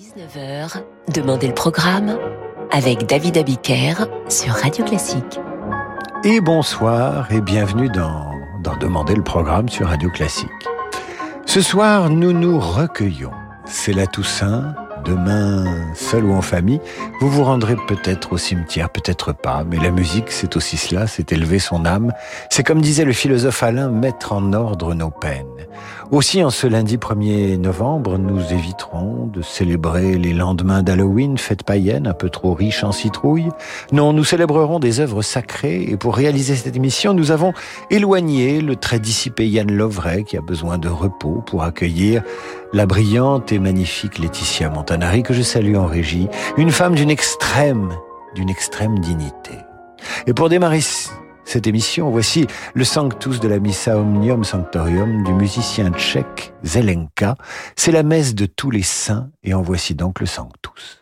19h, Demandez le programme avec David Abiker sur Radio Classique. Et bonsoir et bienvenue dans, dans Demandez le programme sur Radio Classique. Ce soir, nous nous recueillons. C'est la Toussaint, Demain, seul ou en famille, vous vous rendrez peut-être au cimetière, peut-être pas, mais la musique, c'est aussi cela, c'est élever son âme. C'est comme disait le philosophe Alain, mettre en ordre nos peines. Aussi, en ce lundi 1er novembre, nous éviterons de célébrer les lendemains d'Halloween, fête païenne, un peu trop riche en citrouilles. Non, nous célébrerons des œuvres sacrées, et pour réaliser cette émission, nous avons éloigné le très dissipé Yann Lovray, qui a besoin de repos pour accueillir la brillante et magnifique Laetitia Montanari que je salue en régie, une femme d'une extrême, d'une extrême dignité. Et pour démarrer cette émission, voici le Sanctus de la Missa Omnium Sanctorium du musicien tchèque Zelenka. C'est la messe de tous les saints et en voici donc le Sanctus.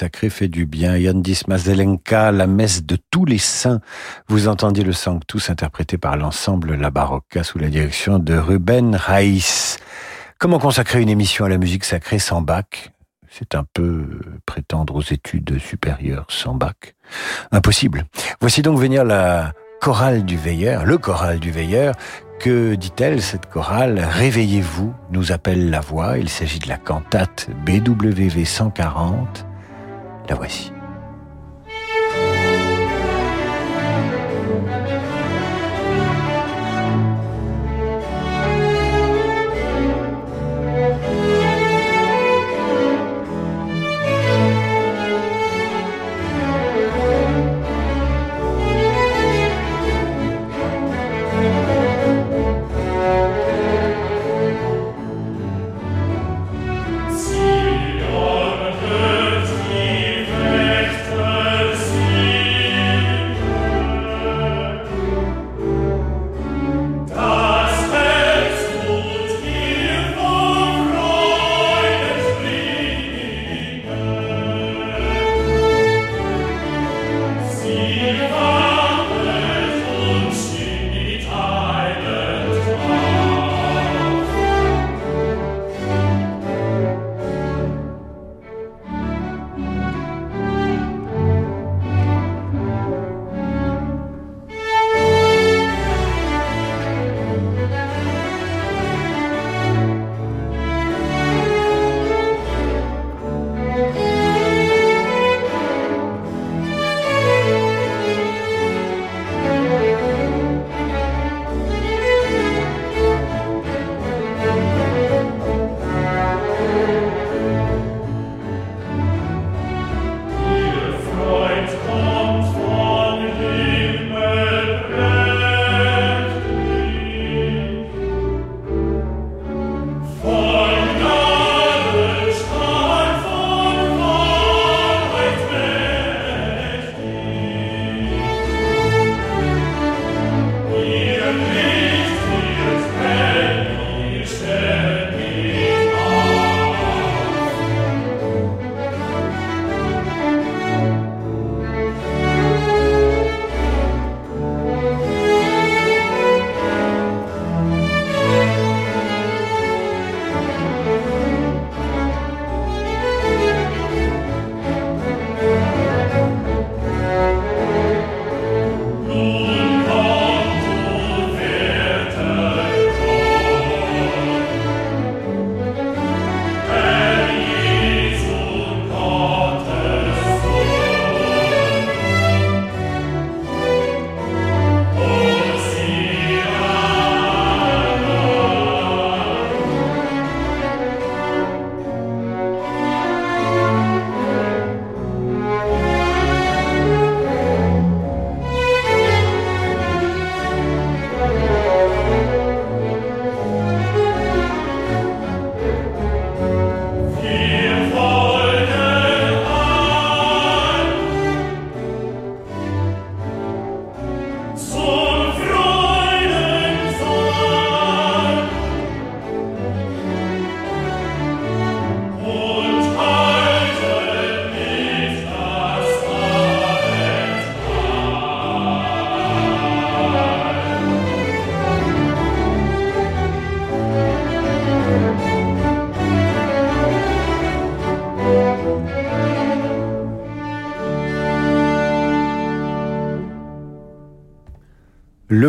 Sacrée fait du bien. Yandis Mazelenka, la messe de tous les saints. Vous entendiez le Sanctus interprété par l'ensemble La Barocca sous la direction de Ruben Raïs. Comment consacrer une émission à la musique sacrée sans bac c'est un peu prétendre aux études supérieures sans bac. Impossible. Voici donc venir la chorale du veilleur, le choral du veilleur. Que dit-elle cette chorale? Réveillez-vous, nous appelle la voix. Il s'agit de la cantate BWV 140. La voici.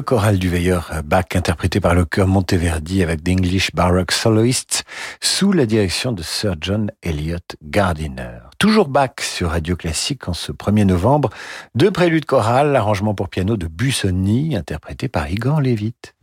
Le choral du veilleur Bach interprété par le chœur Monteverdi avec d'English Baroque Soloists sous la direction de Sir John Elliott Gardiner. Toujours Bach sur Radio Classique en ce 1er novembre. Deux préludes chorales, l'arrangement pour piano de Busoni interprété par Igor Levitt.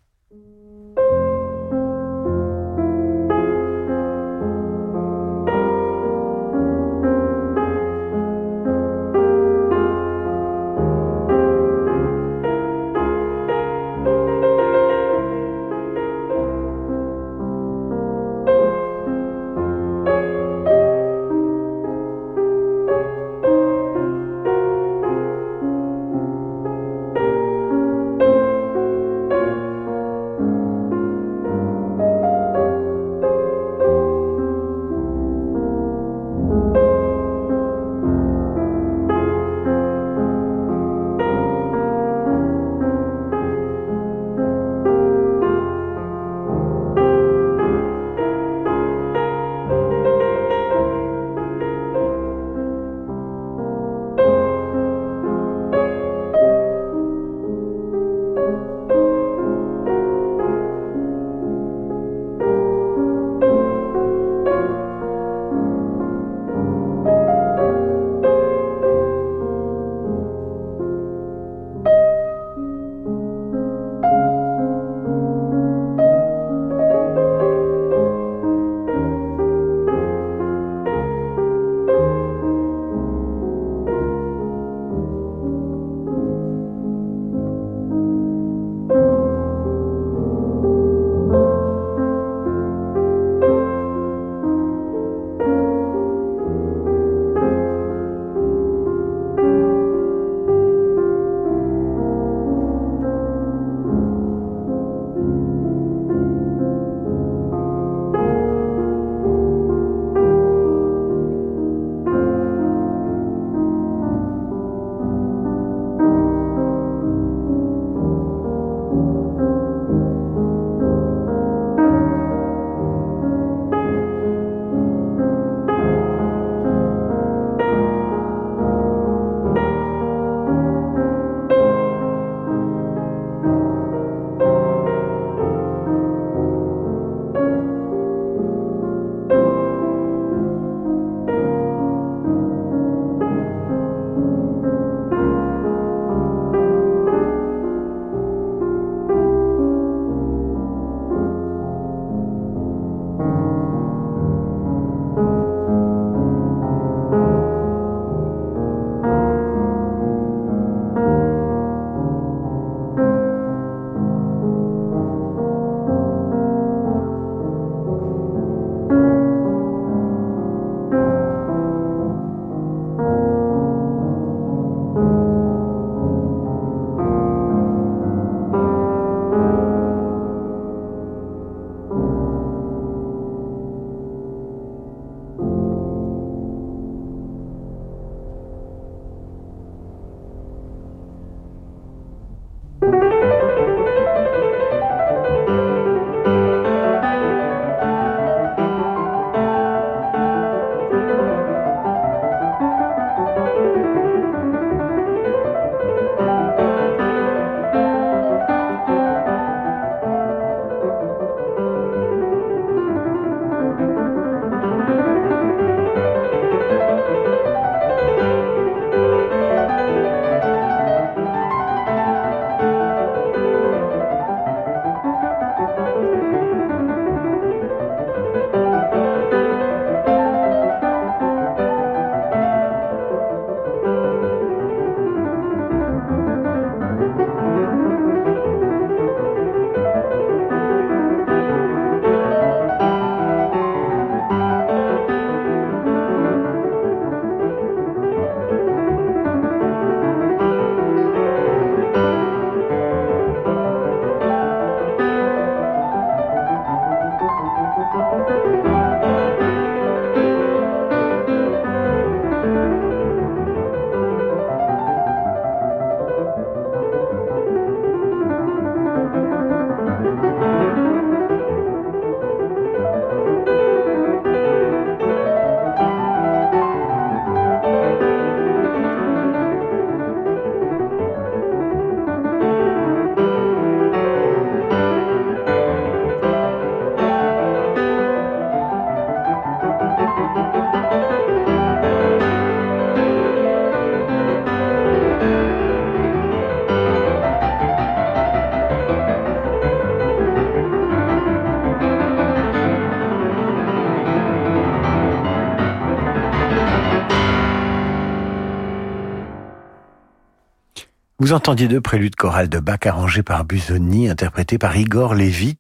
Entendiez deux préludes chorales de Bach arrangés par Busoni, interprétés par Igor Levit.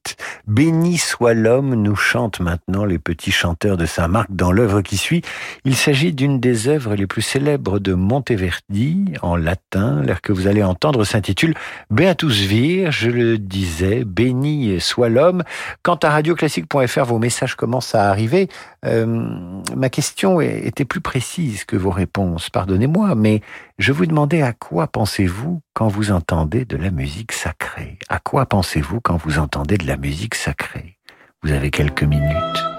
Béni soit l'homme, nous chantent maintenant les petits chanteurs de Saint-Marc dans l'œuvre qui suit. Il s'agit d'une des œuvres les plus célèbres de Monteverdi, en latin. L'air que vous allez entendre s'intitule Beatus Vir, je le disais, béni soit l'homme. Quant à radioclassique.fr, vos messages commencent à arriver. Euh, ma question était plus précise que vos réponses, pardonnez-moi, mais je vous demandais à quoi pensez-vous quand vous entendez de la musique sacrée? À quoi pensez-vous quand vous entendez de la musique sacrée? Vous avez quelques minutes.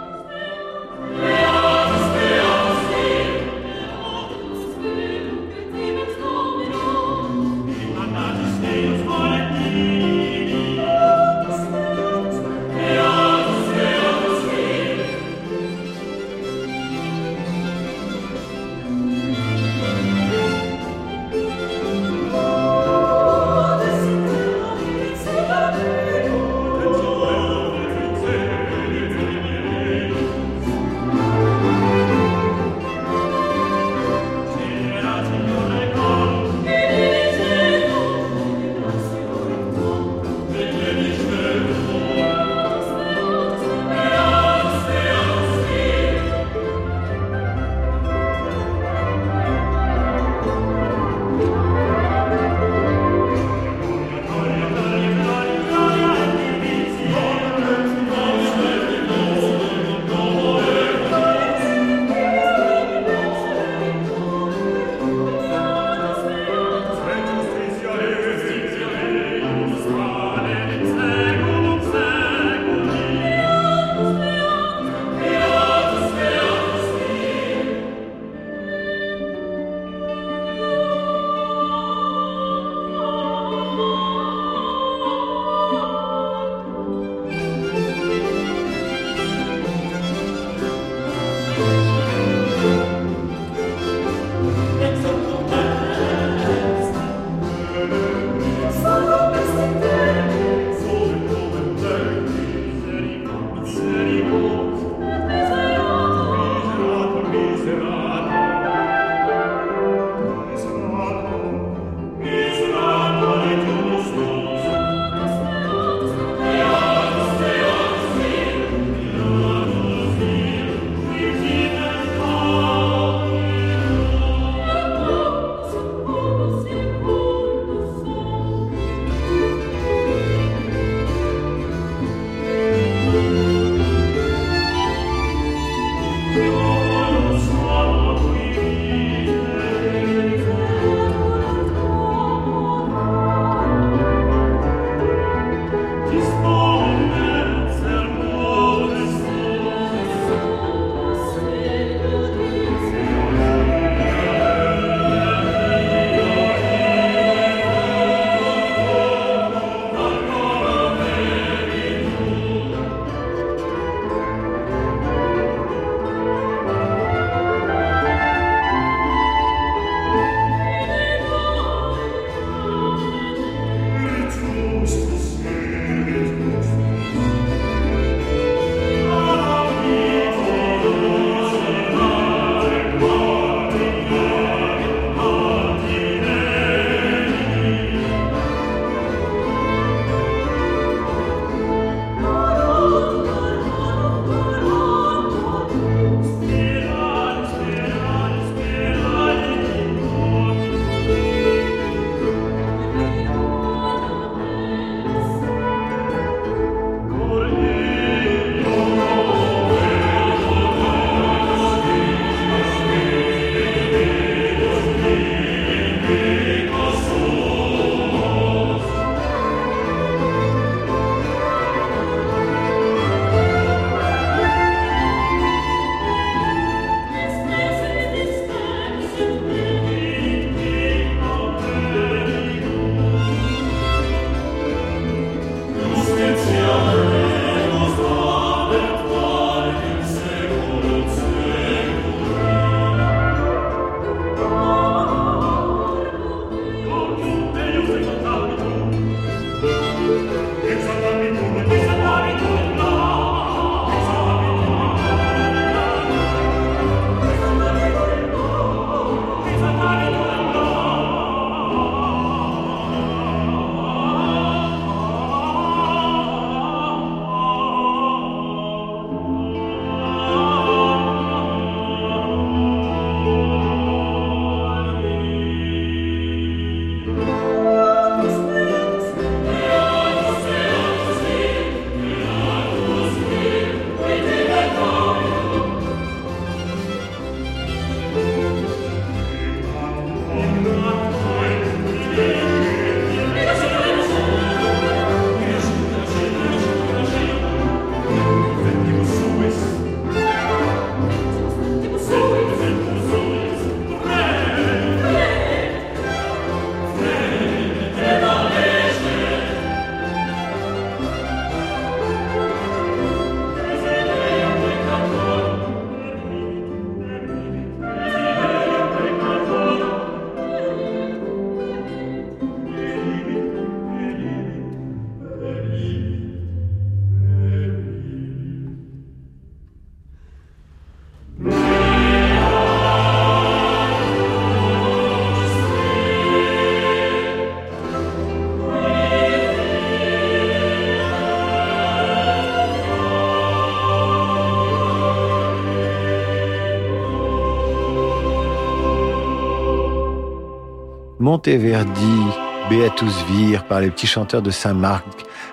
Monteverdi, Beatus Vir par les petits chanteurs de Saint-Marc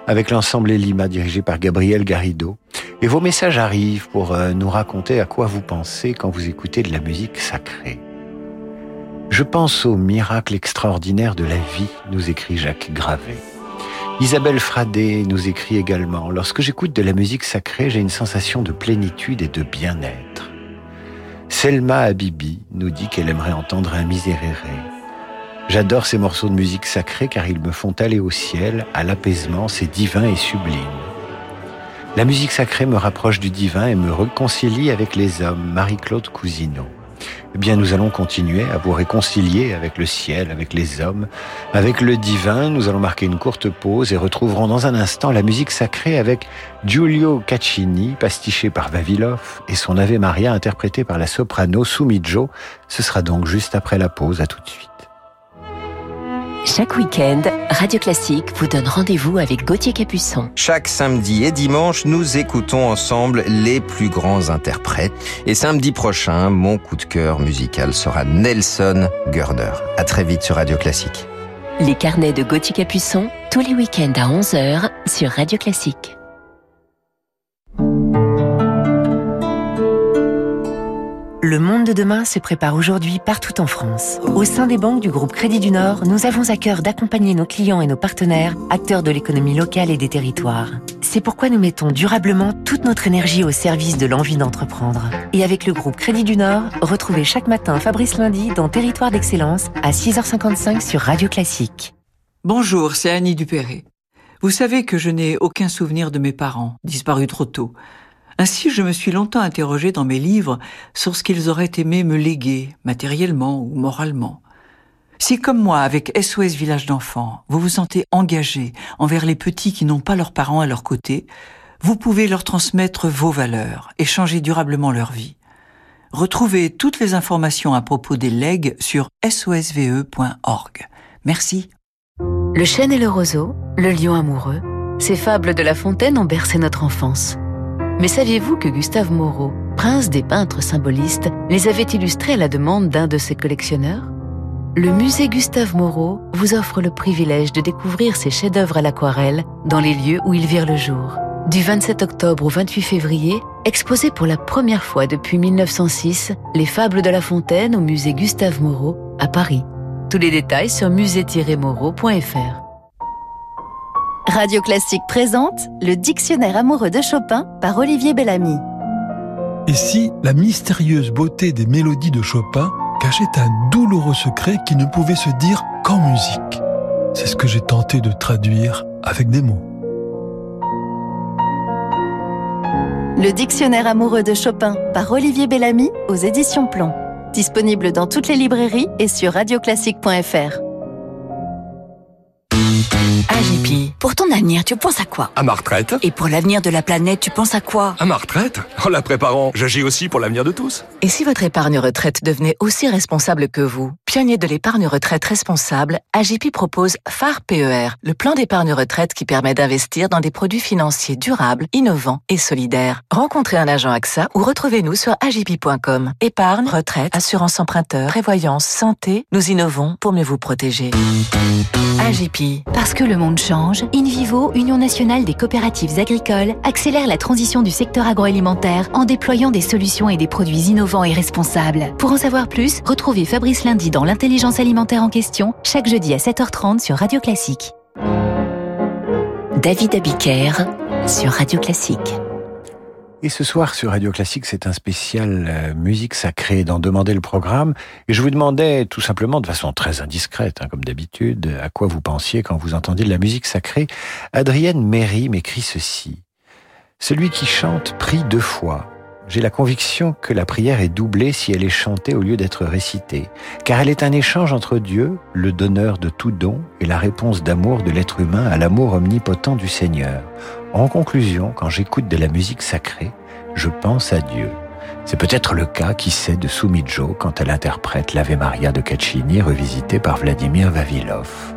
avec l'ensemble Elima dirigé par Gabriel Garrido. Et vos messages arrivent pour euh, nous raconter à quoi vous pensez quand vous écoutez de la musique sacrée. Je pense au miracle extraordinaire de la vie, nous écrit Jacques Gravet. Isabelle Fradé nous écrit également, lorsque j'écoute de la musique sacrée, j'ai une sensation de plénitude et de bien-être. Selma Habibi nous dit qu'elle aimerait entendre un miséréré. J'adore ces morceaux de musique sacrée car ils me font aller au ciel, à l'apaisement, c'est divin et sublime. La musique sacrée me rapproche du divin et me réconcilie avec les hommes. Marie-Claude Cousineau eh bien nous allons continuer à vous réconcilier avec le ciel, avec les hommes, avec le divin. Nous allons marquer une courte pause et retrouverons dans un instant la musique sacrée avec Giulio Caccini, pastiché par Vavilov, et son Ave Maria interprété par la soprano Sumijo. Ce sera donc juste après la pause. À tout de suite. Chaque week-end, Radio Classique vous donne rendez-vous avec Gauthier Capuçon. Chaque samedi et dimanche, nous écoutons ensemble les plus grands interprètes. Et samedi prochain, mon coup de cœur musical sera Nelson Gurner. À très vite sur Radio Classique. Les carnets de Gauthier Capuçon, tous les week-ends à 11h sur Radio Classique. Le monde de demain se prépare aujourd'hui partout en France. Au sein des banques du groupe Crédit du Nord, nous avons à cœur d'accompagner nos clients et nos partenaires, acteurs de l'économie locale et des territoires. C'est pourquoi nous mettons durablement toute notre énergie au service de l'envie d'entreprendre. Et avec le groupe Crédit du Nord, retrouvez chaque matin Fabrice Lundi dans Territoire d'Excellence à 6h55 sur Radio Classique. Bonjour, c'est Annie Dupéré. Vous savez que je n'ai aucun souvenir de mes parents, disparus trop tôt. Ainsi, je me suis longtemps interrogé dans mes livres sur ce qu'ils auraient aimé me léguer, matériellement ou moralement. Si, comme moi, avec SOS Village d'enfants, vous vous sentez engagé envers les petits qui n'ont pas leurs parents à leur côté, vous pouvez leur transmettre vos valeurs et changer durablement leur vie. Retrouvez toutes les informations à propos des legs sur sosve.org. Merci. Le chêne et le roseau, le lion amoureux, ces fables de La Fontaine ont bercé notre enfance. Mais saviez-vous que Gustave Moreau, prince des peintres symbolistes, les avait illustrés à la demande d'un de ses collectionneurs? Le musée Gustave Moreau vous offre le privilège de découvrir ses chefs-d'œuvre à l'aquarelle dans les lieux où ils virent le jour. Du 27 octobre au 28 février, exposé pour la première fois depuis 1906, les fables de La Fontaine au musée Gustave Moreau à Paris. Tous les détails sur musée-moreau.fr. Radio Classique présente le Dictionnaire amoureux de Chopin par Olivier Bellamy. Et si la mystérieuse beauté des mélodies de Chopin cachait un douloureux secret qui ne pouvait se dire qu'en musique? C'est ce que j'ai tenté de traduire avec des mots. Le Dictionnaire amoureux de Chopin par Olivier Bellamy aux éditions Plomb. Disponible dans toutes les librairies et sur radioclassique.fr. AGP. Pour ton avenir, tu penses à quoi? À ma retraite. Et pour l'avenir de la planète, tu penses à quoi? À ma retraite? En la préparant, j'agis aussi pour l'avenir de tous. Et si votre épargne retraite devenait aussi responsable que vous? Pionnier de l'épargne retraite responsable, AGP propose phare PER, le plan d'épargne retraite qui permet d'investir dans des produits financiers durables, innovants et solidaires. Rencontrez un agent AXA ou retrouvez-nous sur agip.com. Épargne, retraite, assurance emprunteur, prévoyance, santé, nous innovons pour mieux vous protéger. AGP. Parce que le monde change, InVivo, Union nationale des coopératives agricoles, accélère la transition du secteur agroalimentaire en déployant des solutions et des produits innovants et responsables. Pour en savoir plus, retrouvez Fabrice Lundi l'intelligence alimentaire en question, chaque jeudi à 7h30 sur Radio Classique. David Abiker sur Radio Classique. Et ce soir sur Radio Classique, c'est un spécial euh, musique sacrée d'en demander le programme. Et je vous demandais tout simplement, de façon très indiscrète, hein, comme d'habitude, à quoi vous pensiez quand vous entendiez de la musique sacrée. Adrienne Méry m'écrit ceci. Celui qui chante prie deux fois. J'ai la conviction que la prière est doublée si elle est chantée au lieu d'être récitée, car elle est un échange entre Dieu, le donneur de tout don, et la réponse d'amour de l'être humain à l'amour omnipotent du Seigneur. En conclusion, quand j'écoute de la musique sacrée, je pense à Dieu. C'est peut-être le cas, qui sait, de Sumijo quand elle interprète l'Ave Maria de Caccini revisité par Vladimir Vavilov.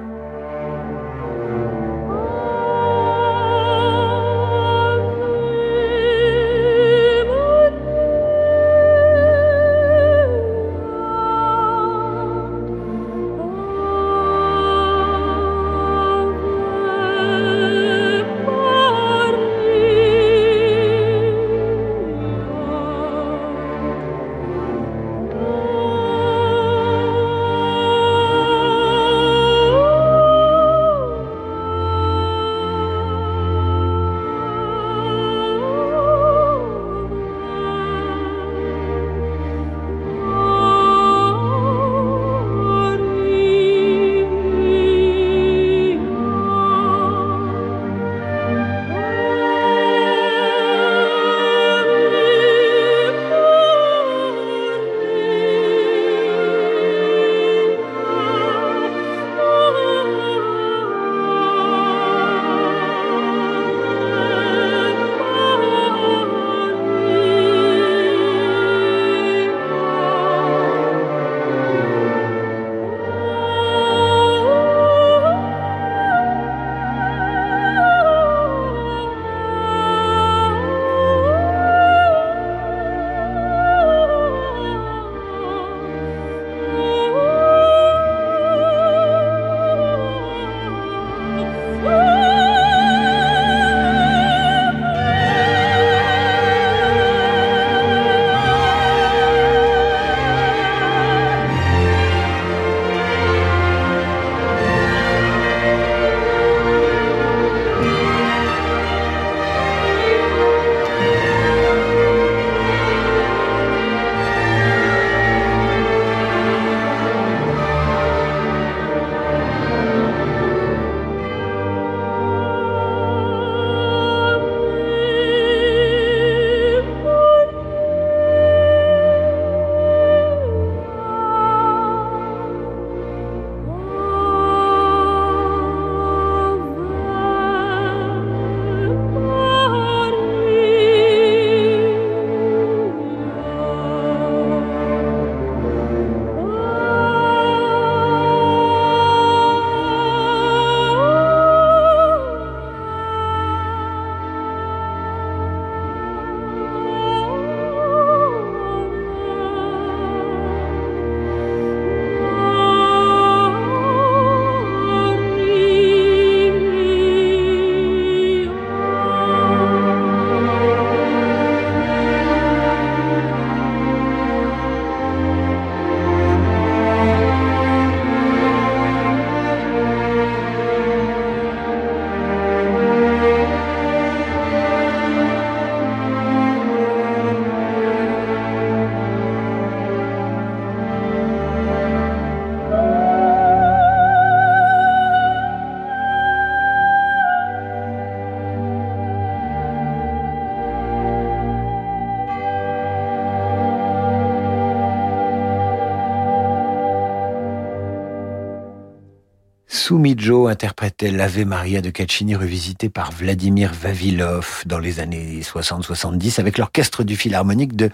Sumijo interprétait l'Ave Maria de Caccini revisité par Vladimir Vavilov dans les années 60-70 avec l'orchestre du Philharmonique de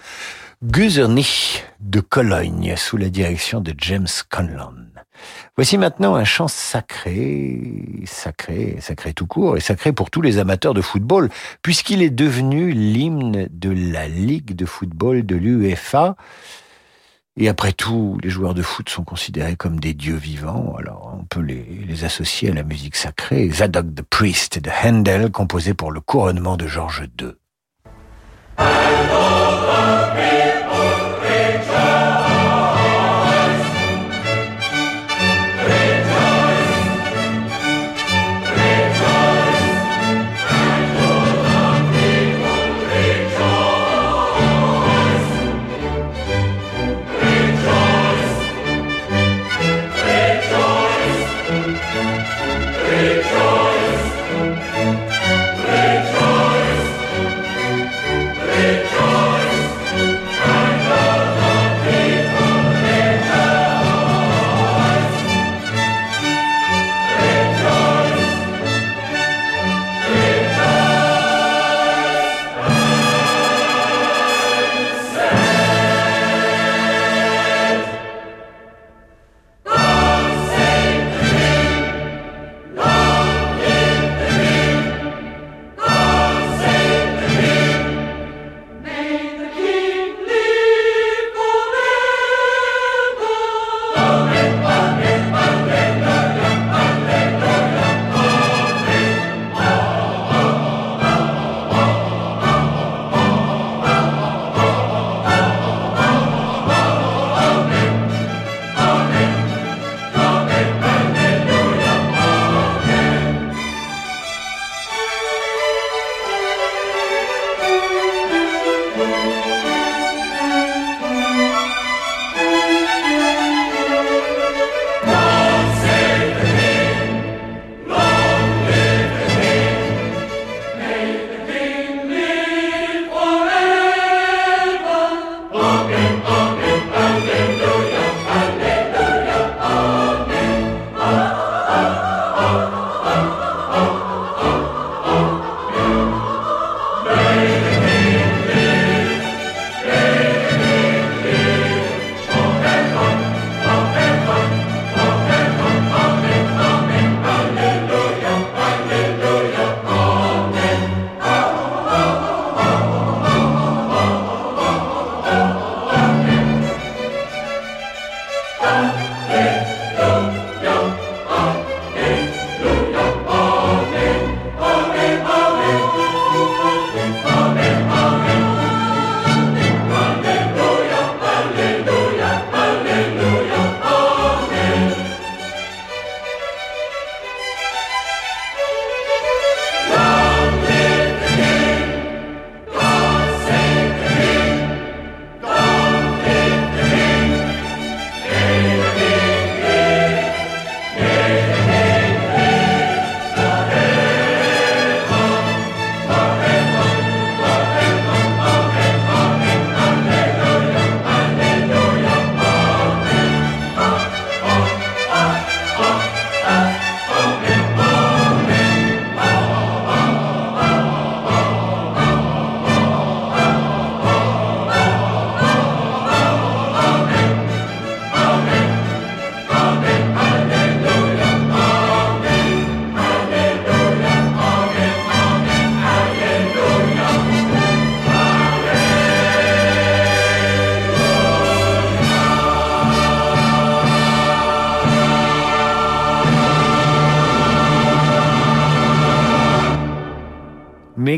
Guzernich de Cologne sous la direction de James Conlon. Voici maintenant un chant sacré, sacré, sacré tout court et sacré pour tous les amateurs de football puisqu'il est devenu l'hymne de la Ligue de football de l'UEFA. Et après tout, les joueurs de foot sont considérés comme des dieux vivants, alors on peut les, associer à la musique sacrée. Zadok the Priest de Handel, composé pour le couronnement de George II.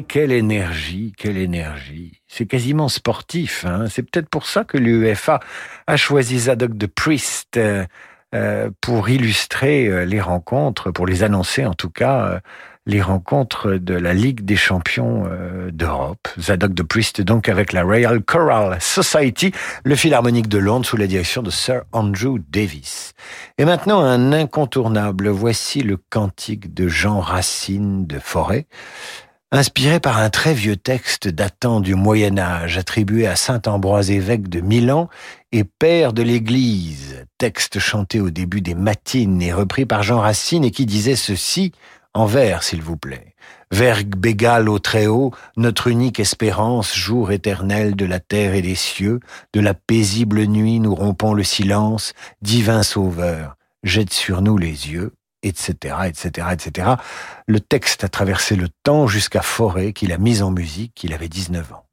Quelle énergie, quelle énergie. C'est quasiment sportif. Hein. C'est peut-être pour ça que l'UEFA a choisi Zadok de Priest euh, euh, pour illustrer euh, les rencontres, pour les annoncer en tout cas, les rencontres de la Ligue des champions d'Europe. Zadok de Priest donc avec la Royal Choral Society, le Philharmonique de Londres sous la direction de Sir Andrew Davis. Et maintenant un incontournable, voici le cantique de Jean Racine de Forêt inspiré par un très vieux texte datant du Moyen Âge attribué à Saint Ambroise évêque de Milan et père de l'Église, texte chanté au début des matines et repris par Jean Racine et qui disait ceci en vers s'il vous plaît. Vergue bégale au Très-Haut, notre unique espérance, jour éternel de la terre et des cieux, de la paisible nuit nous rompons le silence, divin sauveur, jette sur nous les yeux, etc., etc., etc. Le texte a traversé le temps jusqu'à Forêt, qu'il a mis en musique, qu'il avait 19 ans.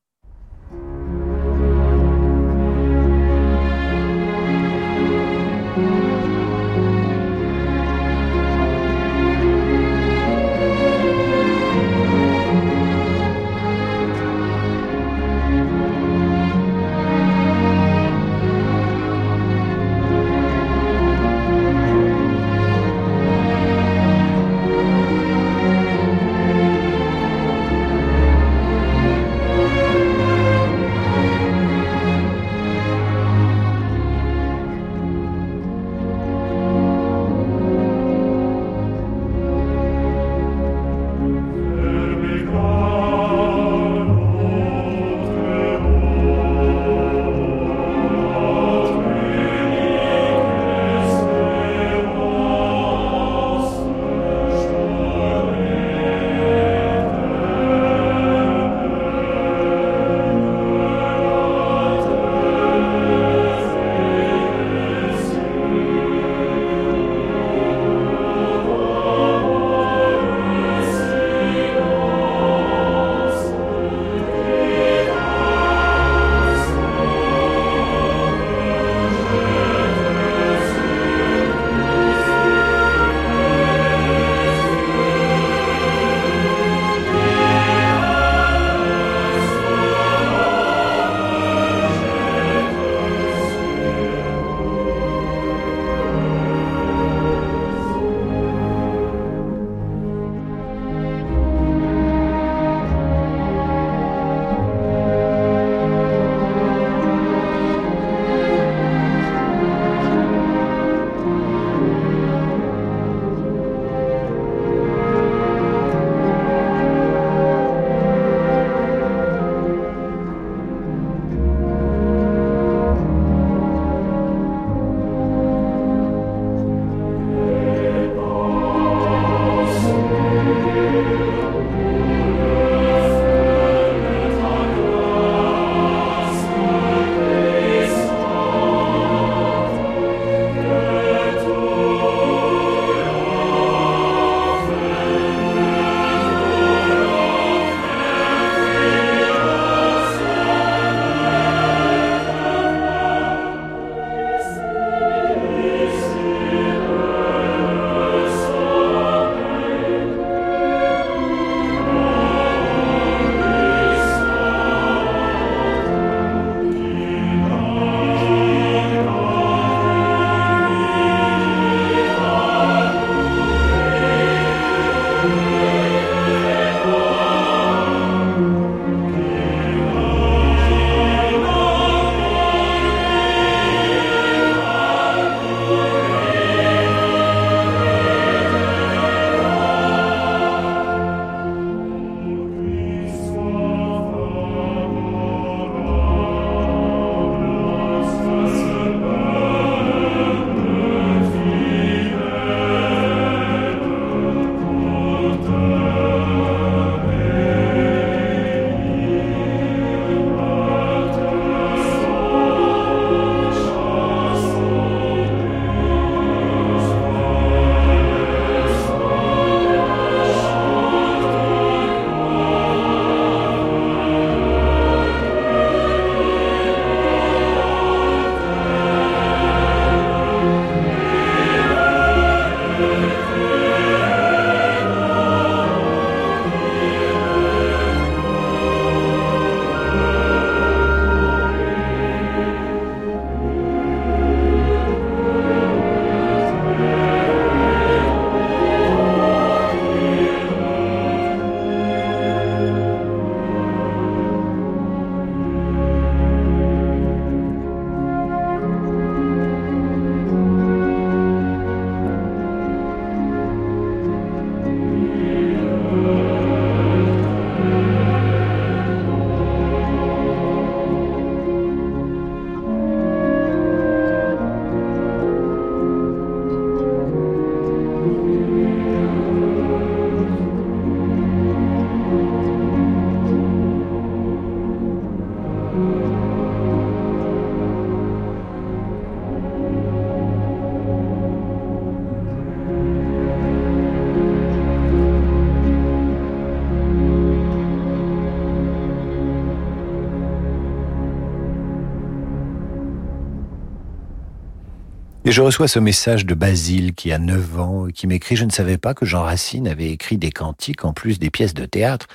Et je reçois ce message de Basile qui a 9 ans et qui m'écrit Je ne savais pas que Jean Racine avait écrit des cantiques en plus des pièces de théâtre.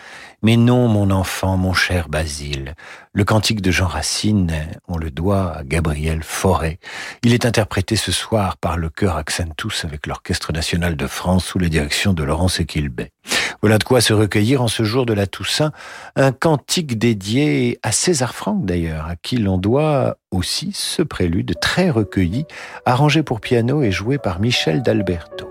Mais non, mon enfant, mon cher Basile. Le cantique de Jean Racine, on le doit à Gabriel Fauré. Il est interprété ce soir par le chœur Accentus avec l'Orchestre national de France sous la direction de Laurence Equilbet. Voilà de quoi se recueillir en ce jour de la Toussaint, un cantique dédié à César Franck d'ailleurs, à qui l'on doit aussi ce prélude très recueilli, arrangé pour piano et joué par Michel d'Alberto.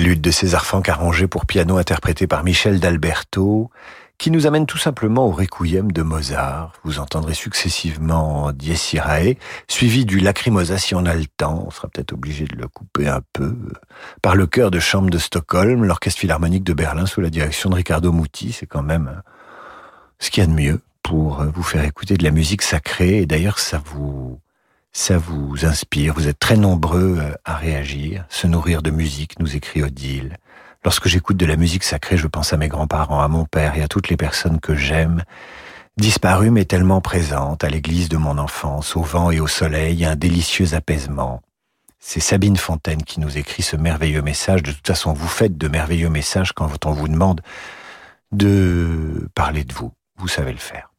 Prélude de César Franck arrangé pour piano interprété par Michel d'Alberto, qui nous amène tout simplement au Requiem de Mozart. Vous entendrez successivement Dies Irae, suivi du Lacrimosa si on a le temps, on sera peut-être obligé de le couper un peu, par le chœur de chambre de Stockholm, l'Orchestre Philharmonique de Berlin sous la direction de Riccardo Muti. C'est quand même ce qu'il y a de mieux pour vous faire écouter de la musique sacrée, et d'ailleurs ça vous ça vous inspire. Vous êtes très nombreux euh, à réagir, se nourrir de musique, nous écrit Odile. Lorsque j'écoute de la musique sacrée, je pense à mes grands-parents, à mon père et à toutes les personnes que j'aime, disparues mais tellement présentes, à l'église de mon enfance, au vent et au soleil, un délicieux apaisement. C'est Sabine Fontaine qui nous écrit ce merveilleux message. De toute façon, vous faites de merveilleux messages quand on vous demande de parler de vous. Vous savez le faire.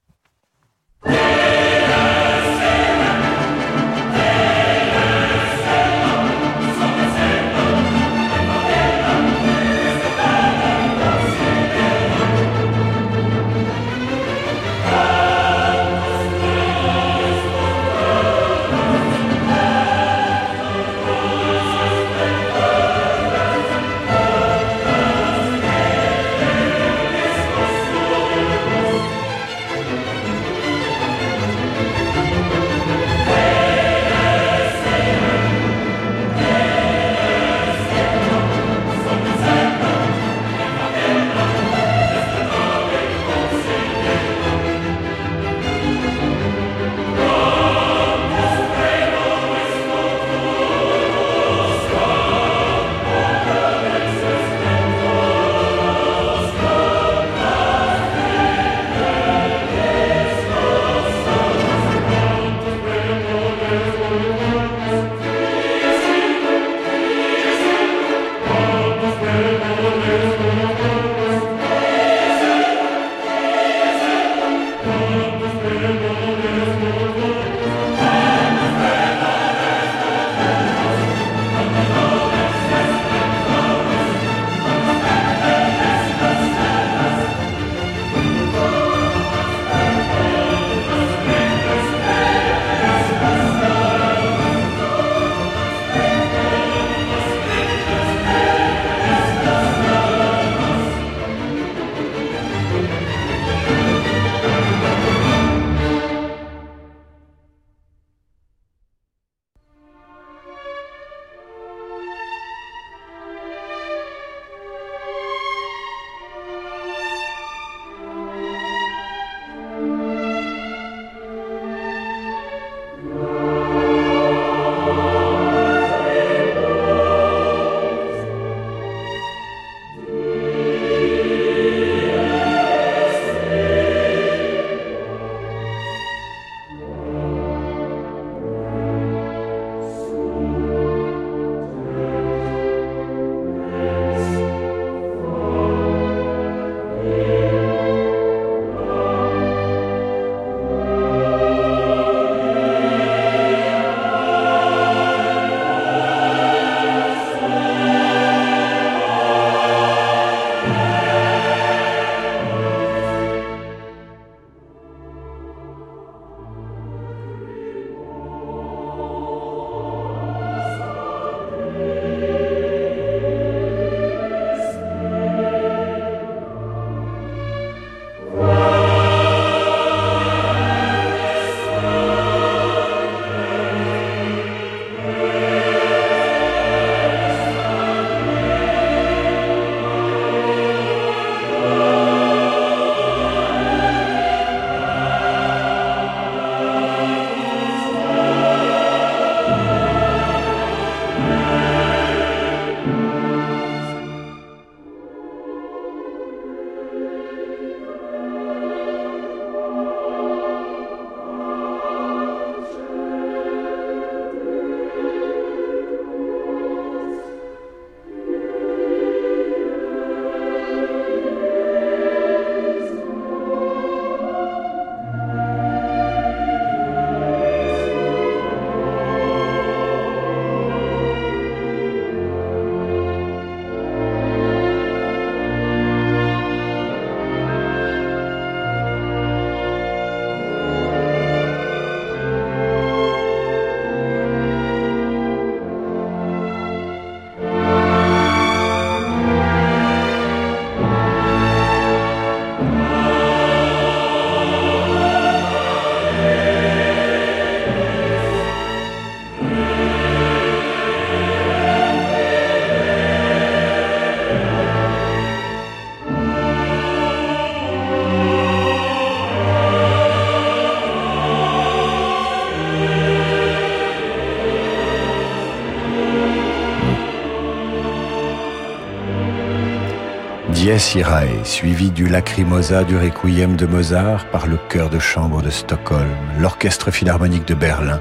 Dies Irae, suivi du Lacrimosa du Requiem de Mozart par le chœur de chambre de Stockholm, l'orchestre philharmonique de Berlin,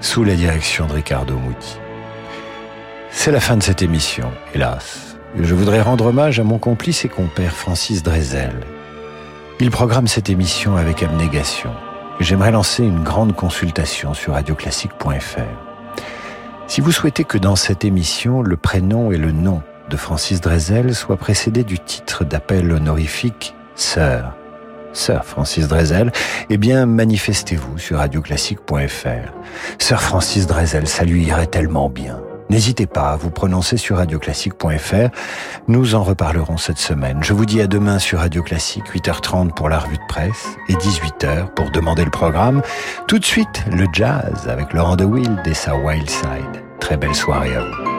sous la direction de Riccardo Muti. C'est la fin de cette émission, hélas. Je voudrais rendre hommage à mon complice et compère Francis Drezel. Il programme cette émission avec abnégation. J'aimerais lancer une grande consultation sur radioclassique.fr. Si vous souhaitez que dans cette émission, le prénom et le nom de Francis Drezel soit précédé du titre d'appel honorifique Sœur. Sœur Francis Drezel, eh bien, manifestez-vous sur radioclassique.fr. Sœur Francis Drezel, ça lui irait tellement bien. N'hésitez pas à vous prononcer sur radioclassique.fr. Nous en reparlerons cette semaine. Je vous dis à demain sur Radio Classique, 8h30 pour la revue de presse et 18h pour demander le programme. Tout de suite, le jazz avec Laurent de Wild et sa Wild Side. Très belle soirée à vous.